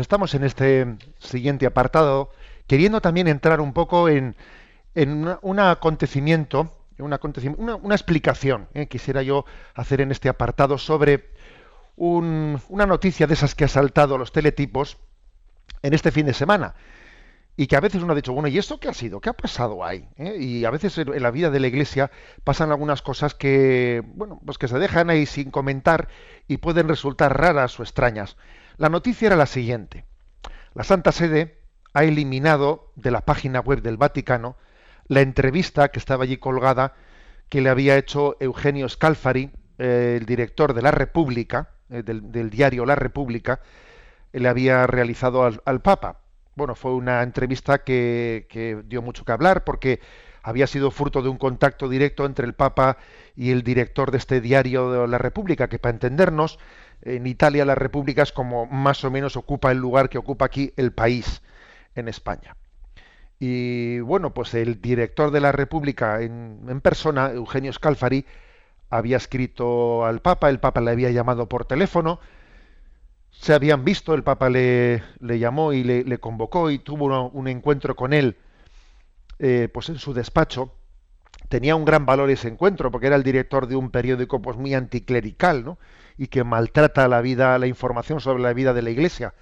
Estamos en este siguiente apartado queriendo también entrar un poco en, un acontecimiento, una, una, explicación, ¿eh? quisiera yo hacer en este apartado sobre una noticia de esas que ha saltado los teletipos en este fin de semana y que a veces uno ha dicho, bueno, ¿y esto qué ha sido? ¿Qué ha pasado ahí? ¿eh? Y a veces en la vida de la Iglesia pasan algunas cosas que, bueno, pues que se dejan ahí sin comentar y pueden resultar raras o extrañas. La noticia era la siguiente. La Santa Sede ha eliminado de la página web del Vaticano la entrevista que estaba allí colgada que le había hecho Eugenio Scalfari, eh, el director de La República, eh, del, diario La República, le había realizado al, Papa. Bueno, fue una entrevista que, que, dio mucho que hablar porque había sido fruto de un contacto directo entre el Papa y el director de este diario de La República, que para entendernos en Italia la república es como más o menos ocupa el lugar que ocupa aquí el país en España. Y bueno, pues el director de la República en, persona, Eugenio Scalfari, había escrito al Papa, el Papa le había llamado por teléfono, se habían visto, el Papa le, le llamó y le, convocó y tuvo un encuentro con él eh, pues en su despacho. Tenía un gran valor ese encuentro porque era el director de un periódico pues muy anticlerical, ¿no? Y que maltrata la vida, la información sobre la vida de la Iglesia.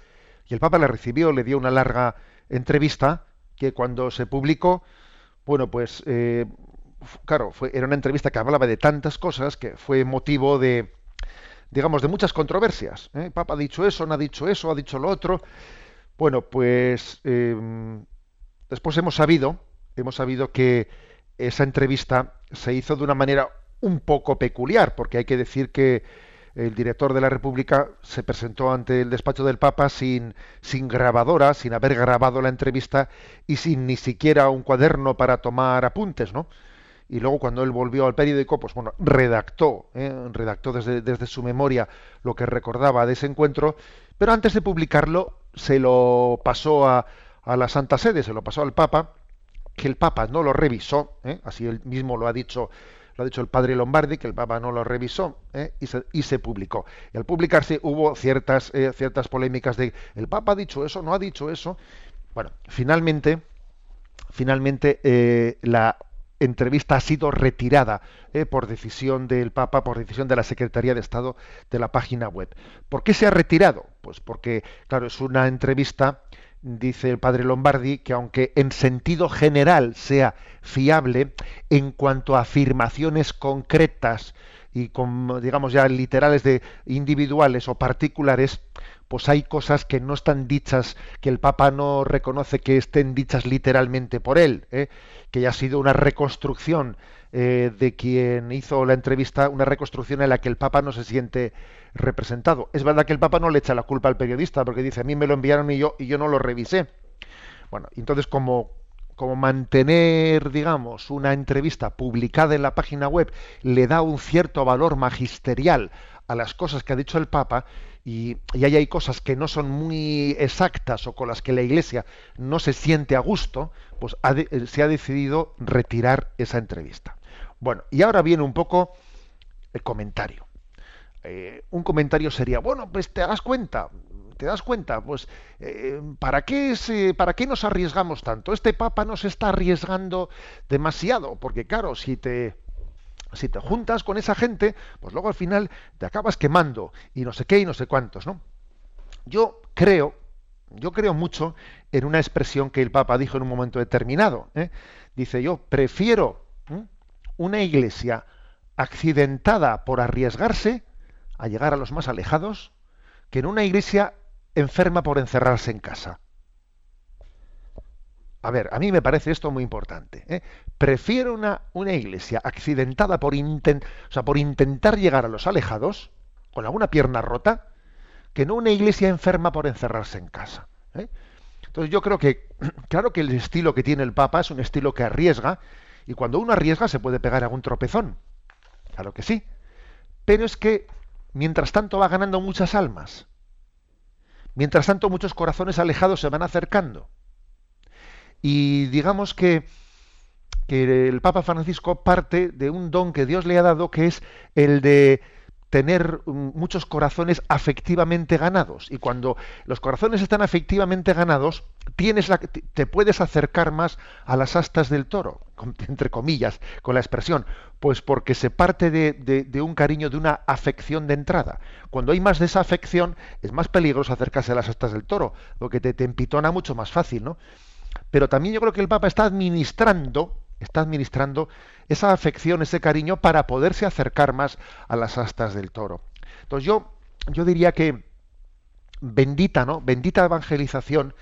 Y el Papa la recibió, le dio una larga entrevista que cuando se publicó, bueno, pues eh, claro, fue, era una entrevista que hablaba de tantas cosas que fue motivo de, digamos, de muchas controversias. ¿eh? El Papa ha dicho eso, no ha dicho eso, ha dicho lo otro. Bueno, pues em, después hemos sabido, hemos sabido que esa entrevista se hizo de una manera un poco peculiar, porque hay que decir que el director de la República se presentó ante el despacho del Papa sin, sin grabadora, sin haber grabado la entrevista y sin ni siquiera un cuaderno para tomar apuntes, ¿no? Y luego cuando él volvió al periódico, pues bueno, redactó, ¿eh? redactó desde, su memoria lo que recordaba de ese encuentro, pero antes de publicarlo se lo pasó a, a la Santa Sede, se lo pasó al Papa, que el Papa no lo revisó, ¿eh? así él mismo lo ha dicho lo ha dicho el padre Lombardi, que el Papa no lo revisó ¿eh? y, se, publicó. Y al publicarse hubo ciertas, eh, ciertas polémicas de el Papa ha dicho eso, no ha dicho eso. Bueno, finalmente, finalmente eh, la entrevista ha sido retirada por decisión del Papa, por decisión de la Secretaría de Estado de la página web. ¿Por qué se ha retirado? Pues porque, claro, es una entrevista dice el padre Lombardi que aunque en sentido general sea fiable, en cuanto a afirmaciones concretas y con, digamos ya literales de individuales o particulares, pues hay cosas que no están dichas, que el Papa no reconoce que estén dichas literalmente por él, ¿eh? que ya ha sido una reconstrucción eh, de quien hizo la entrevista una reconstrucción en la que el Papa no se siente representado. Es verdad que el Papa no le echa la culpa al periodista porque dice a mí me lo enviaron y yo y yo no lo revisé. Bueno, entonces como como mantener, digamos, una entrevista publicada en la página web le da un cierto valor magisterial a las cosas que ha dicho el Papa y, y ahí hay cosas que no son muy exactas o con las que la Iglesia no se siente a gusto, pues se ha decidido retirar esa entrevista. Bueno, y ahora viene un poco el comentario. Eh, un comentario sería, bueno, pues te das cuenta, te das cuenta, pues, eh, ¿para, qué ¿para qué nos arriesgamos tanto? Este Papa nos está arriesgando demasiado, porque claro, si te, si te juntas con esa gente, pues luego al final te acabas quemando y no sé qué y no sé cuántos, ¿no? Yo creo, yo creo mucho en una expresión que el Papa dijo en un momento determinado. ¿eh? Dice yo, prefiero una iglesia accidentada por arriesgarse a llegar a los más alejados que en una iglesia enferma por encerrarse en casa. A ver, a mí me parece esto muy importante. ¿eh? Prefiero una, una, iglesia accidentada por, o sea, por intentar llegar a los alejados, con alguna pierna rota, que no una iglesia enferma por encerrarse en casa. ¿eh? Entonces yo creo que, claro que el estilo que tiene el Papa es un estilo que arriesga, y cuando uno arriesga se puede pegar algún tropezón. Claro que sí. Pero es que, mientras tanto, va ganando muchas almas. Mientras tanto, muchos corazones alejados se van acercando. Y digamos que, que el Papa Francisco parte de un don que Dios le ha dado, que es el de tener mm, muchos corazones afectivamente ganados. Y cuando los corazones están afectivamente ganados, tienes la, te puedes acercar más a las astas del toro, entre comillas, con la expresión, pues porque se parte de, de, un cariño, de una afección de entrada. Cuando hay más de esa afección, es más peligroso acercarse a las astas del toro, lo que te, te empitona mucho más fácil, ¿no? Pero también yo creo que el Papa está administrando, está administrando esa afección, ese cariño para poderse acercar más a las astas del toro. Entonces yo, yo diría que bendita, ¿no? Bendita evangelización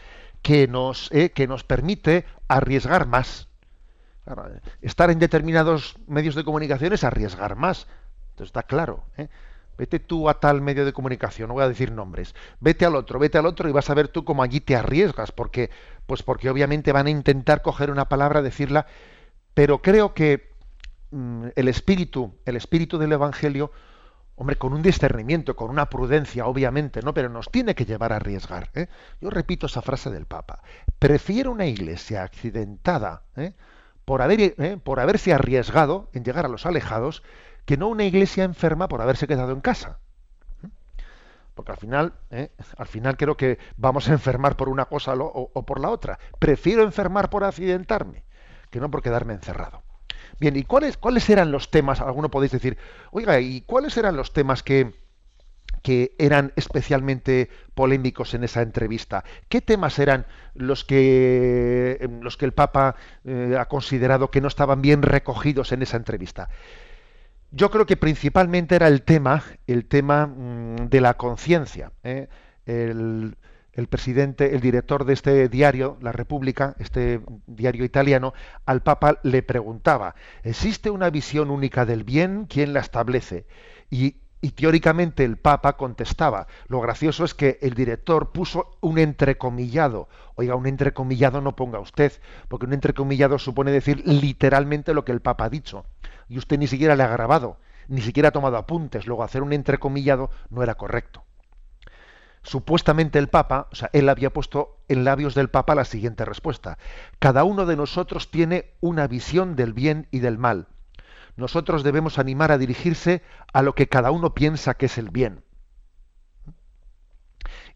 que nos, eh, que nos permite arriesgar más. estar en determinados medios de comunicación es arriesgar más. Entonces está claro. ¿eh? Vete tú a tal medio de comunicación, no voy a decir nombres. Vete al otro, vete al otro y vas a ver tú cómo allí te arriesgas, porque, pues porque obviamente van a intentar coger una palabra, decirla, pero creo que el espíritu, el espíritu del Evangelio, hombre, con un discernimiento, con una prudencia, obviamente, ¿no? Pero nos tiene que llevar a arriesgar. ¿eh? Yo repito esa frase del Papa. Prefiero una iglesia accidentada ¿eh? por, haber, ¿eh? por haberse arriesgado en llegar a los alejados que no una iglesia enferma por haberse quedado en casa. Porque al final, al final creo que vamos a enfermar por una cosa o, o por la otra. Prefiero enfermar por accidentarme que no por quedarme encerrado. Bien, ¿y cuáles, cuáles eran los temas? Alguno podéis decir, oiga, ¿y cuáles eran los temas que, que eran especialmente polémicos en esa entrevista? ¿Qué temas eran los que, los que el Papa eh, ha considerado que no estaban bien recogidos en esa entrevista? Yo creo que principalmente era el tema, el tema mm, de la conciencia. ¿eh? El, el presidente, el director de este diario, La República, este diario italiano, al Papa le preguntaba, ¿existe una visión única del bien? ¿Quién la establece? Y, teóricamente el Papa contestaba. Lo gracioso es que el director puso un entrecomillado. Oiga, un entrecomillado no ponga usted, porque un entrecomillado supone decir literalmente lo que el Papa ha dicho. Y usted ni siquiera le ha grabado, ni siquiera ha tomado apuntes. Luego hacer un entrecomillado no era correcto supuestamente el Papa, o sea, él había puesto en labios del Papa la siguiente respuesta. Cada uno de nosotros tiene una visión del bien y del mal. Nosotros debemos animar a dirigirse a lo que cada uno piensa que es el bien.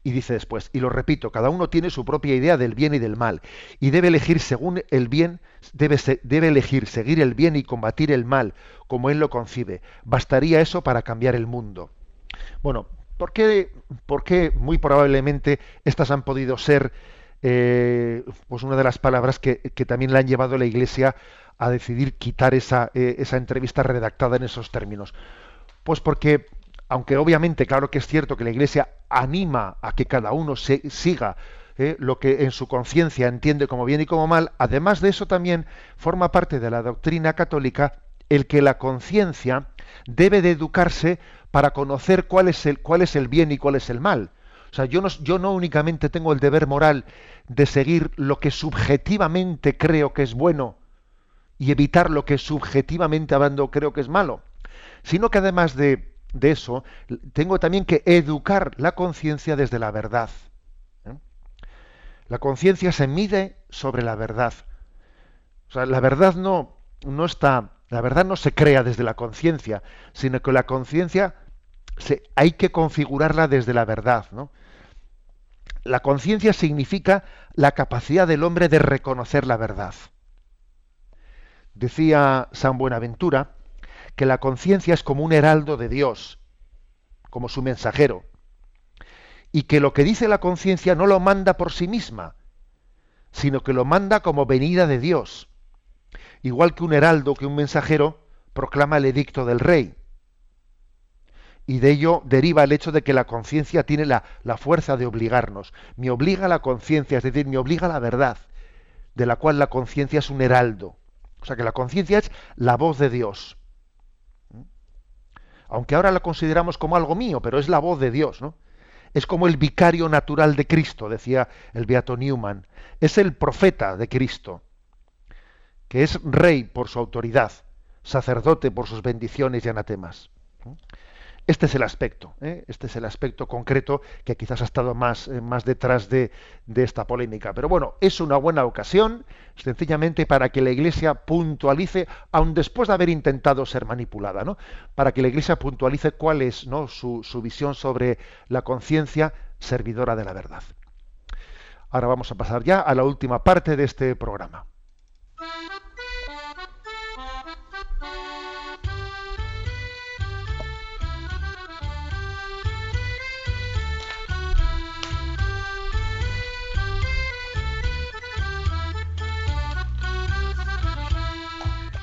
Y dice después, y lo repito, cada uno tiene su propia idea del bien y del mal, y debe elegir según el bien, debe, debe elegir seguir el bien y combatir el mal, como él lo concibe. Bastaría eso para cambiar el mundo. Bueno, ¿Por qué, muy probablemente estas han podido ser eh, pues una de las palabras que, también le han llevado a la Iglesia a decidir quitar esa, eh, esa entrevista redactada en esos términos? Pues porque, aunque obviamente, claro que es cierto que la Iglesia anima a que cada uno se, siga eh, lo que en su conciencia entiende como bien y como mal, además de eso también forma parte de la doctrina católica el que la conciencia debe de educarse para conocer cuál es el, cuál es el bien y cuál es el mal. O sea, yo no, yo no únicamente tengo el deber moral de seguir lo que subjetivamente creo que es bueno y evitar lo que subjetivamente hablando creo que es malo, sino que además de, de eso, tengo también que educar la conciencia desde la verdad. ¿eh? La conciencia se mide sobre la verdad. O sea, la verdad no, no está, la verdad no se crea desde la conciencia, sino que la conciencia hay que configurarla desde la verdad. ¿no? La conciencia significa la capacidad del hombre de reconocer la verdad. Decía San Buenaventura que la conciencia es como un heraldo de Dios, como su mensajero, y que lo que dice la conciencia no lo manda por sí misma, sino que lo manda como venida de Dios, igual que un heraldo, que un mensajero, proclama el edicto del rey y de ello deriva el hecho de que la conciencia tiene la, la, fuerza de obligarnos. Me obliga la conciencia, es decir, me obliga la verdad, de la cual la conciencia es un heraldo. O sea que la conciencia es la voz de Dios. Aunque ahora la consideramos como algo mío, pero es la voz de Dios, ¿no? Es como el vicario natural de Cristo, decía el Beato Newman. Es el profeta de Cristo, que es rey por su autoridad, sacerdote por sus bendiciones y anatemas. Este es el aspecto, ¿eh? este es el aspecto concreto que quizás ha estado más, eh, más detrás de, de, esta polémica. Pero bueno, es una buena ocasión, sencillamente para que la Iglesia puntualice, aun después de haber intentado ser manipulada, ¿no? para que la Iglesia puntualice cuál es ¿no? su, su visión sobre la conciencia servidora de la verdad. Ahora vamos a pasar ya a la última parte de este programa.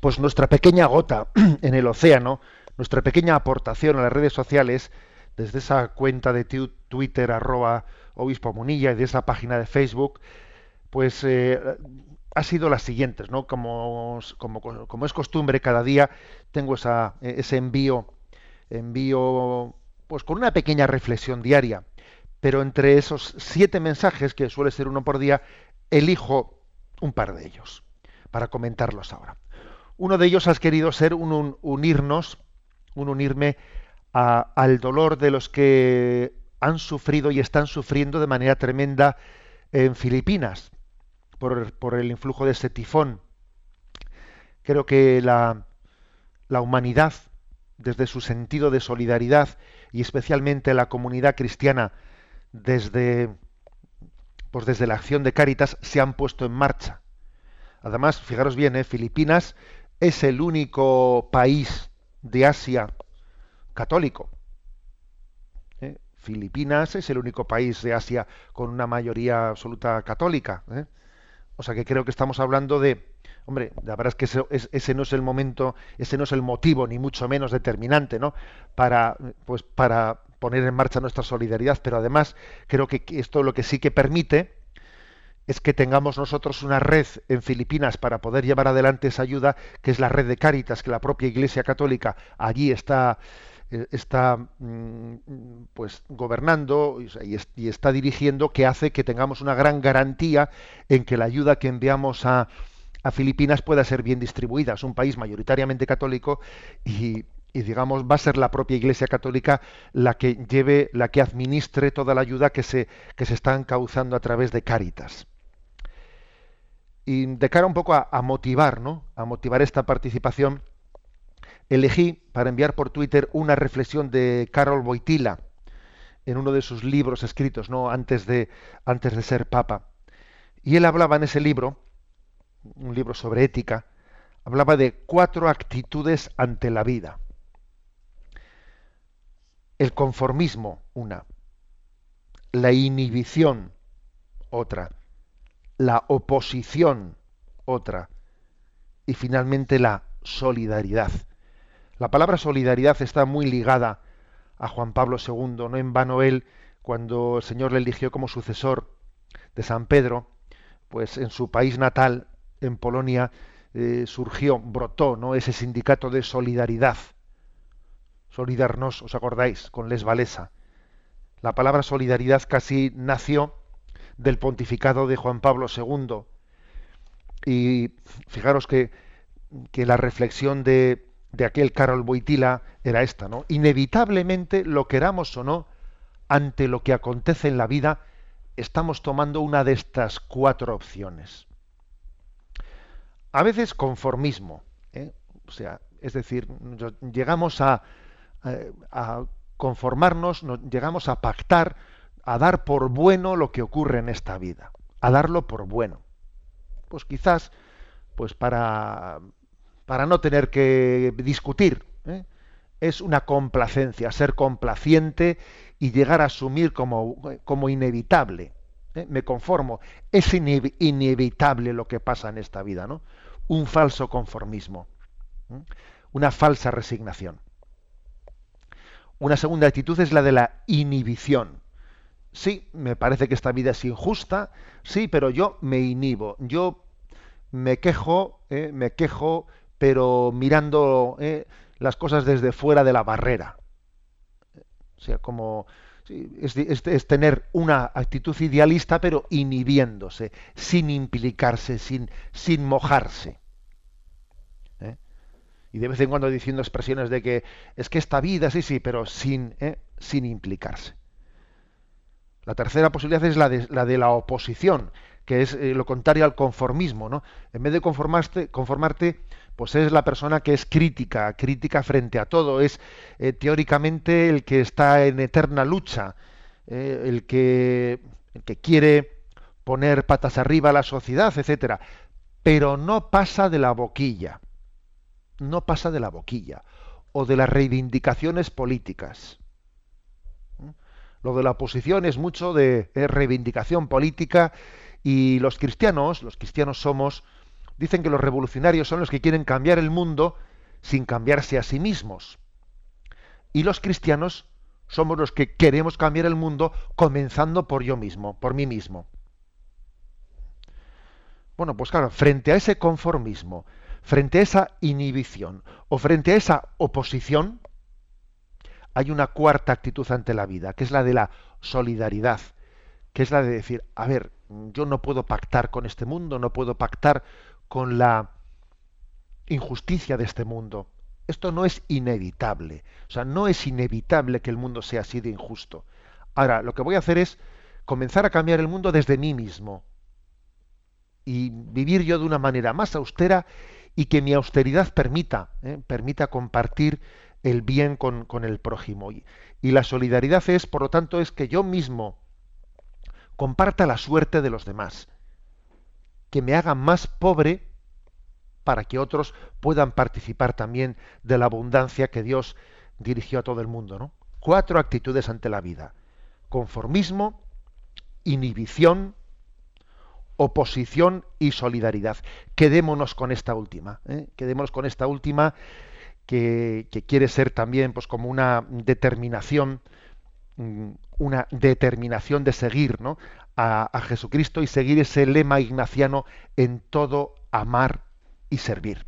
Pues nuestra pequeña gota en el océano, nuestra pequeña aportación a las redes sociales, desde esa cuenta de Twitter arroba obispo Munilla y de esa página de Facebook, pues eh, ha sido las siguientes, ¿no? Como, como, es costumbre, cada día tengo esa, ese envío, envío, pues con una pequeña reflexión diaria. Pero entre esos siete mensajes, que suele ser uno por día, elijo un par de ellos para comentarlos ahora. Uno de ellos has querido ser un, unirnos, un unirme al dolor de los que han sufrido y están sufriendo de manera tremenda en Filipinas por, por el influjo de ese tifón. Creo que la, la humanidad, desde su sentido de solidaridad y especialmente la comunidad cristiana, desde, pues desde la acción de Cáritas, se han puesto en marcha. Además, fijaros bien, ¿eh? Filipinas es el único país de Asia católico. ¿Eh? Filipinas es el único país de Asia con una mayoría absoluta católica. ¿eh? O sea que creo que estamos hablando de, hombre, la verdad es que ese, ese, no es el momento, ese no es el motivo, ni mucho menos determinante, ¿no? Para, pues, para poner en marcha nuestra solidaridad, pero además creo que esto lo que sí que permite es que tengamos nosotros una red en Filipinas para poder llevar adelante esa ayuda, que es la red de Cáritas, que la propia Iglesia Católica allí está eh, está mm, pues gobernando y está dirigiendo que hace que tengamos una gran garantía en que la ayuda que enviamos a, Filipinas pueda ser bien distribuida. Es un país mayoritariamente católico y, y digamos va a ser la propia Iglesia Católica la que lleve, la que administre toda la ayuda que se, que se está encauzando a través de Cáritas y de cara un poco a, motivar, ¿no? A motivar esta participación, elegí para enviar por Twitter una reflexión de Carol Boitila en uno de sus libros escritos, ¿no? Antes de, antes de ser papa. Y él hablaba en ese libro, un libro sobre ética, hablaba de cuatro actitudes ante la vida. El conformismo, una. La inhibición, otra. La oposición, otra. Y finalmente la solidaridad. La palabra solidaridad está muy ligada a Juan Pablo II. No en vano él, cuando el Señor le eligió como sucesor de San Pedro, pues en su país natal, en Polonia, eh, surgió, brotó, ¿no? ese sindicato de solidaridad. Solidarnos, ¿os acordáis? Con Les Valesa. La palabra solidaridad casi nació del pontificado de Juan Pablo II. Y fijaros que, que la reflexión de, de aquel Carol Boitila era esta, ¿no? Inevitablemente, lo queramos o no, ante lo que acontece en la vida, estamos tomando una de estas cuatro opciones. A veces conformismo, ¿eh? o sea, es decir, llegamos a, eh, a conformarnos, llegamos a pactar, a dar por bueno lo que ocurre en esta vida, a darlo por bueno. Pues quizás, pues para, para no tener que discutir, ¿eh? es una complacencia, ser complaciente y llegar a asumir como, como inevitable. ¿eh? Me conformo. Es inevitable lo que pasa en esta vida, ¿no? Un falso conformismo, ¿eh? una falsa resignación. Una segunda actitud es la de la inhibición. Sí, me parece que esta vida es injusta, sí, pero yo me inhibo, yo me quejo, ¿eh? me quejo, pero mirando las cosas desde fuera de la barrera. O sea, como es, tener una actitud idealista, pero inhibiéndose, sin implicarse, sin, sin mojarse. ¿eh? Y de vez en cuando diciendo expresiones de que es que esta vida, sí, sí, pero sin, ¿eh? sin implicarse. La tercera posibilidad es la de la, de la oposición, que es eh, lo contrario al conformismo. ¿no? En vez de conformarte, conformarte pues es la persona que es crítica, crítica frente a todo, es eh, teóricamente el que está en eterna lucha, eh, el, que, el que quiere poner patas arriba a la sociedad, etcétera, pero no pasa de la boquilla, no pasa de la boquilla o de las reivindicaciones políticas. Lo de la oposición es mucho de reivindicación política y los cristianos, los cristianos somos dicen que los revolucionarios son los que quieren cambiar el mundo sin cambiarse a sí mismos. Y los cristianos somos los que queremos cambiar el mundo comenzando por yo mismo, por mí mismo. Bueno, pues claro, frente a ese conformismo, frente a esa inhibición o frente a esa oposición, hay una cuarta actitud ante la vida, que es la de la solidaridad, que es la de decir, a ver, yo no puedo pactar con este mundo, no puedo pactar con la injusticia de este mundo. Esto no es inevitable. O sea, no es inevitable que el mundo sea así de injusto. Ahora, lo que voy a hacer es comenzar a cambiar el mundo desde mí mismo y vivir yo de una manera más austera y que mi austeridad permita, ¿eh? permita compartir el bien con, con el prójimo. Y, la solidaridad es, por lo tanto, es que yo mismo comparta la suerte de los demás que me haga más pobre para que otros puedan participar también de la abundancia que Dios dirigió a todo el mundo. ¿no? Cuatro actitudes ante la vida. Conformismo, inhibición, oposición y solidaridad. Quedémonos con esta última. ¿eh? Quedémonos con esta última que, quiere ser también pues, como una determinación, mm, una determinación de seguir ¿no? a, Jesucristo y seguir ese lema ignaciano en todo amar y servir.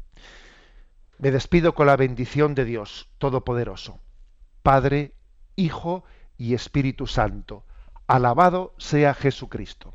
Me despido con la bendición de Dios Todopoderoso, Padre, Hijo y Espíritu Santo. Alabado sea Jesucristo.